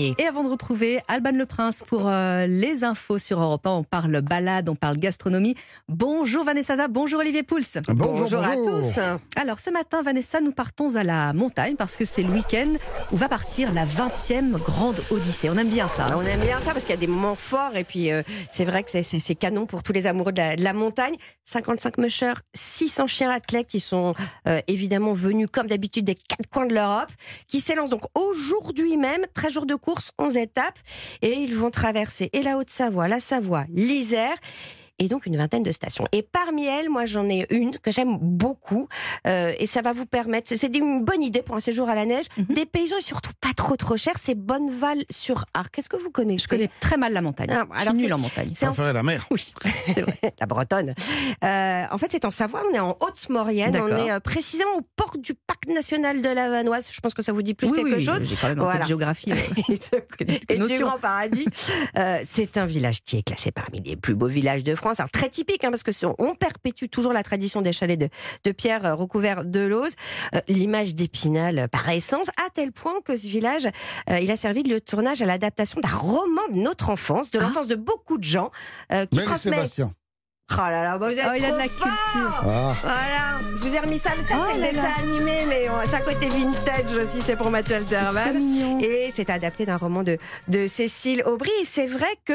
Et avant de retrouver Alban Le Prince pour euh, les infos sur Europe 1, on parle balade, on parle gastronomie. Bonjour Vanessa, Zah, bonjour Olivier Pouls. Bonjour, à tous. Alors ce matin, Vanessa, nous partons à la montagne parce que c'est le week-end où va partir la 20e grande Odyssée. On aime bien ça. hein On aime bien ça parce qu'il y a des moments forts et puis euh, c'est vrai que c'est- canon pour tous les amoureux de la, de la montagne. 55 mushers, 600 chiens athlètes qui sont euh, évidemment venus comme d'habitude des quatre coins de l'Europe, qui s'élancent donc aujourd'hui même, 13 jours de course, 11 étapes et ils vont traverser et la Haute-Savoie, la Savoie, l'Isère et donc une vingtaine de stations. Et parmi elles, moi j'en ai une que j'aime beaucoup euh, et ça va vous permettre, c'est- une bonne idée pour un séjour à la neige, Mhm. des paysans et surtout pas trop trop cher, c'est Bonneval sur Arc. Qu'est-ce que vous connaissez? Je connais très mal la montagne. Ah, Je alors suis nulle en montagne. c'est en- Préférez la mer. Oui, vrai. la Bretonne. Euh, en fait, c'est en Savoie, on est en Haute-Maurienne, on est euh, précisément au port du parc national de la Vanoise. Je pense que ça vous dit plus Oui, quelque oui, chose. J'ai quand même un peu Voilà. de géographie. euh, et du. Grand Paradis. Euh, c'est un village qui est classé parmi les plus beaux villages de France. Alors très typique, hein, parce que on perpétue toujours la tradition des chalets de, de pierre euh, recouverts de lauze. Euh, L'image d'Épinal euh, par essence, à tel point que ce village, euh, il a servi de lieu de tournage à l'adaptation d'un roman de notre enfance, de Ah. l'enfance de beaucoup de gens, euh, qui se et transmet. Sébastien. Oh là là, bah vous êtes Oh, il a de trop la fort culture. Ah, voilà, je vous ai remis ça, ça Oh c'est le dessin animé, mais c'est un côté vintage aussi, c'est pour Mathieu Alterman. mignon. Et c'est adapté d'un roman de, de Cécile Aubry. Et c'est vrai que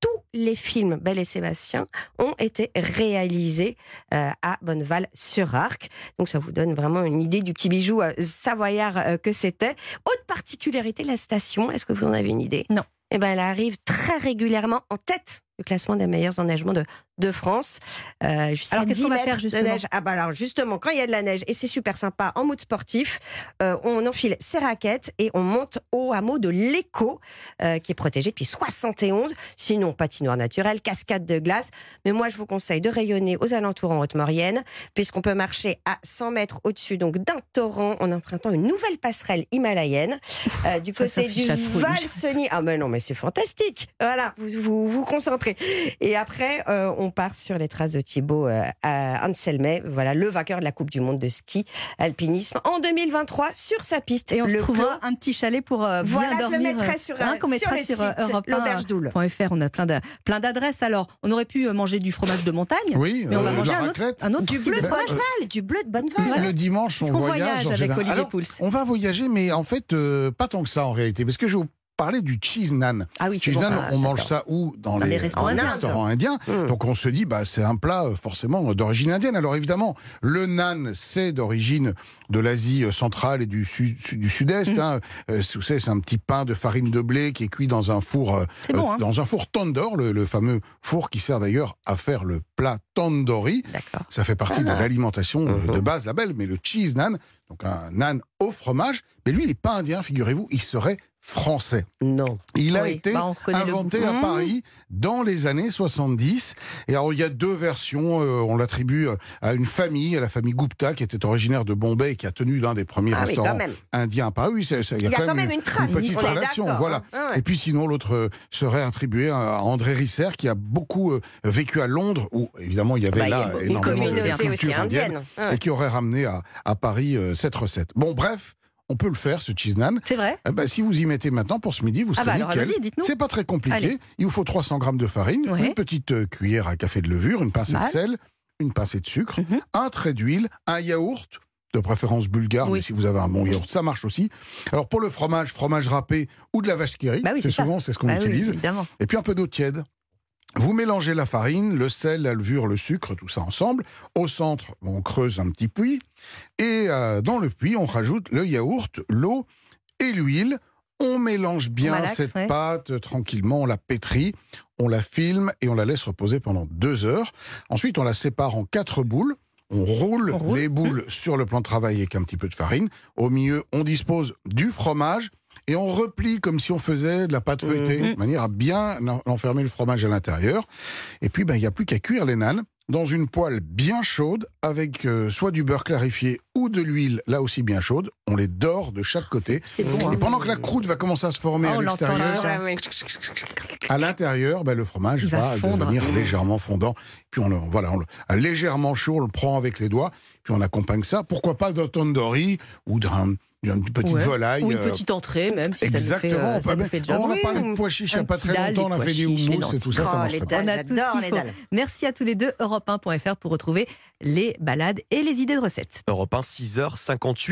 tous les films Belle et Sébastien ont été réalisés euh, à Bonneval-sur-Arc. Donc ça vous donne vraiment une idée du petit bijou euh, savoyard euh, que c'était. Autre particularité, la station, est-ce que vous en avez une idée? Non. Eh ben, elle arrive très régulièrement en tête du classement des meilleurs enneignements de, de France. Euh, Alors, qu'est-ce 10 qu'on va faire, de justement neige. Ah bah alors justement, quand il y a de la neige, et c'est super sympa en mode sportif, euh, on enfile ses raquettes et on monte au hameau de l'Écho, euh, qui est protégé depuis 71. Sinon, patinoire naturelle, cascade de glace. Mais moi, je vous conseille de rayonner aux alentours en Haute-Maurienne, puisqu'on peut marcher à 100 mètres au-dessus donc d'un torrent en empruntant une nouvelle passerelle himalayenne euh, du Ça, ça côté du. Valseny. Ah mais non, mais c'est fantastique. Voilà, vous vous, vous concentrez. Et après, euh, on part sur les traces de Thibaut euh, à Anselmet, voilà le vainqueur de la Coupe du Monde de ski alpinisme en 2023 sur sa piste. Et on se Le trouvera Clos. un petit chalet pour euh, bien Voilà, je dormir. le mettrai euh, sur, hein, qu'on sur mettra sur euh, Europe 1, l'auberge d'Oule. .fr. On a plein de- plein d'adresses. Alors, on aurait pu euh, manger du fromage de montagne, oui, mais on va manger un autre, un autre Du bleu de. Bonneval, du bleu de Bonneval. Le dimanche, on qu'on voyage. voyage avec. Olivier Pouls On va voyager, mais en fait, euh, pas tant que ça en réalité. Parce que je vous parler du cheese naan. Ah oui, Cheese bon. naan, ça, on mange ça où Dans, Dans les restaurants en indiens. restaurants indiens. Mmh. Donc on se dit, bah, c'est un plat euh, forcément d'origine indienne. Alors évidemment, le naan, c'est d'origine de l'Asie euh, centrale et du, sud, du sud-est. Mmh. hein. Euh, vous savez, c'est un petit pain de farine de blé qui est cuit dans un four, euh, bon, euh, hein dans un four tandoor, le, le fameux four qui sert d'ailleurs à faire le plat tandoori. Ça fait partie de Ah. l'alimentation euh, Mhm. de base, la belle, mais le cheese naan, donc un naan au fromage, mais lui, il n'est pas indien, figurez-vous, il serait français. Non. Il a Oui, été bah, inventé à. Paris dans les années 70. Et alors, il y a deux versions. euh, on l'attribue euh, à une famille, à la famille Gupta, qui était originaire de Bombay et qui a tenu l'un des premiers Ah restaurants indiens à Paris. Oui, Il y a quand même une trace. petite relation, d'accord, voilà. Ah ouais. Et puis sinon, l'autre serait attribué à André Risser, qui a beaucoup euh, vécu à Londres, où évidemment il y avait Bah, y là une énormément de culture aussi indienne. Ah et qui aurait ramené à, à Paris euh, cette recette. Bon, bref, on peut le faire, ce cheese naan. C'est vrai Eh ben, si vous y mettez maintenant pour ce midi, vous Ah serez bah alors nickel. C'est pas très compliqué. Allez. Il vous faut 300 grammes de farine, Ouais. une petite euh, cuillère à café de levure, une pincée Mal. de sel, une pincée de sucre, Mhm. un trait d'huile, un yaourt, de préférence bulgare, Oui. mais si vous avez un bon yaourt, ça marche aussi. Alors pour le fromage, fromage râpé ou de la vache qui rit, Bah oui, c'est souvent c'est ce qu'on Bah utilise. Et puis un peu d'eau tiède. Vous mélangez la farine, le sel, la levure, le sucre, tout ça ensemble. Au centre, on creuse un petit puits. Et euh, dans le puits, on rajoute le yaourt, l'eau et l'huile. On mélange bien malaxe, cette ouais. pâte tranquillement, on la pétrit, on la filme et on la laisse reposer pendant deux heures. Ensuite, on la sépare en quatre boules. On roule, On roule. les boules sur le plan de travail avec un petit peu de farine. Au milieu, on dispose du fromage et on replie comme si on faisait de la pâte feuilletée, Mhm. de manière à bien en- enfermer le fromage à l'intérieur. Et puis, ben, il n'y a plus qu'à cuire les nanes dans une poêle bien chaude avec euh, soit du beurre clarifié ou de l'huile, là aussi bien chaude. On les dore de chaque côté. Bon. Et hein. pendant que la croûte va commencer à se former Ah, à l'extérieur, ouais. à l'intérieur, ben, le fromage va va, fondre. devenir légèrement fondant. Puis on le, voilà, on le, légèrement chaud, on le prend avec les doigts, puis on accompagne ça. Pourquoi pas d'un tandoori ou d'un une petite Ouais. volaille. Ou une euh, petite entrée, même si Exactement. ça nous fait, euh, on, ça nous fait le job. on a parlé de pois chiches il n'y un a pas très longtemps. On a fait des houmous et tout ça. ça les bien. On a tout ce les faut. dalles. Merci à tous les deux, europe1.fr pour retrouver les balades et les idées de recettes. Europe 1, 6h58.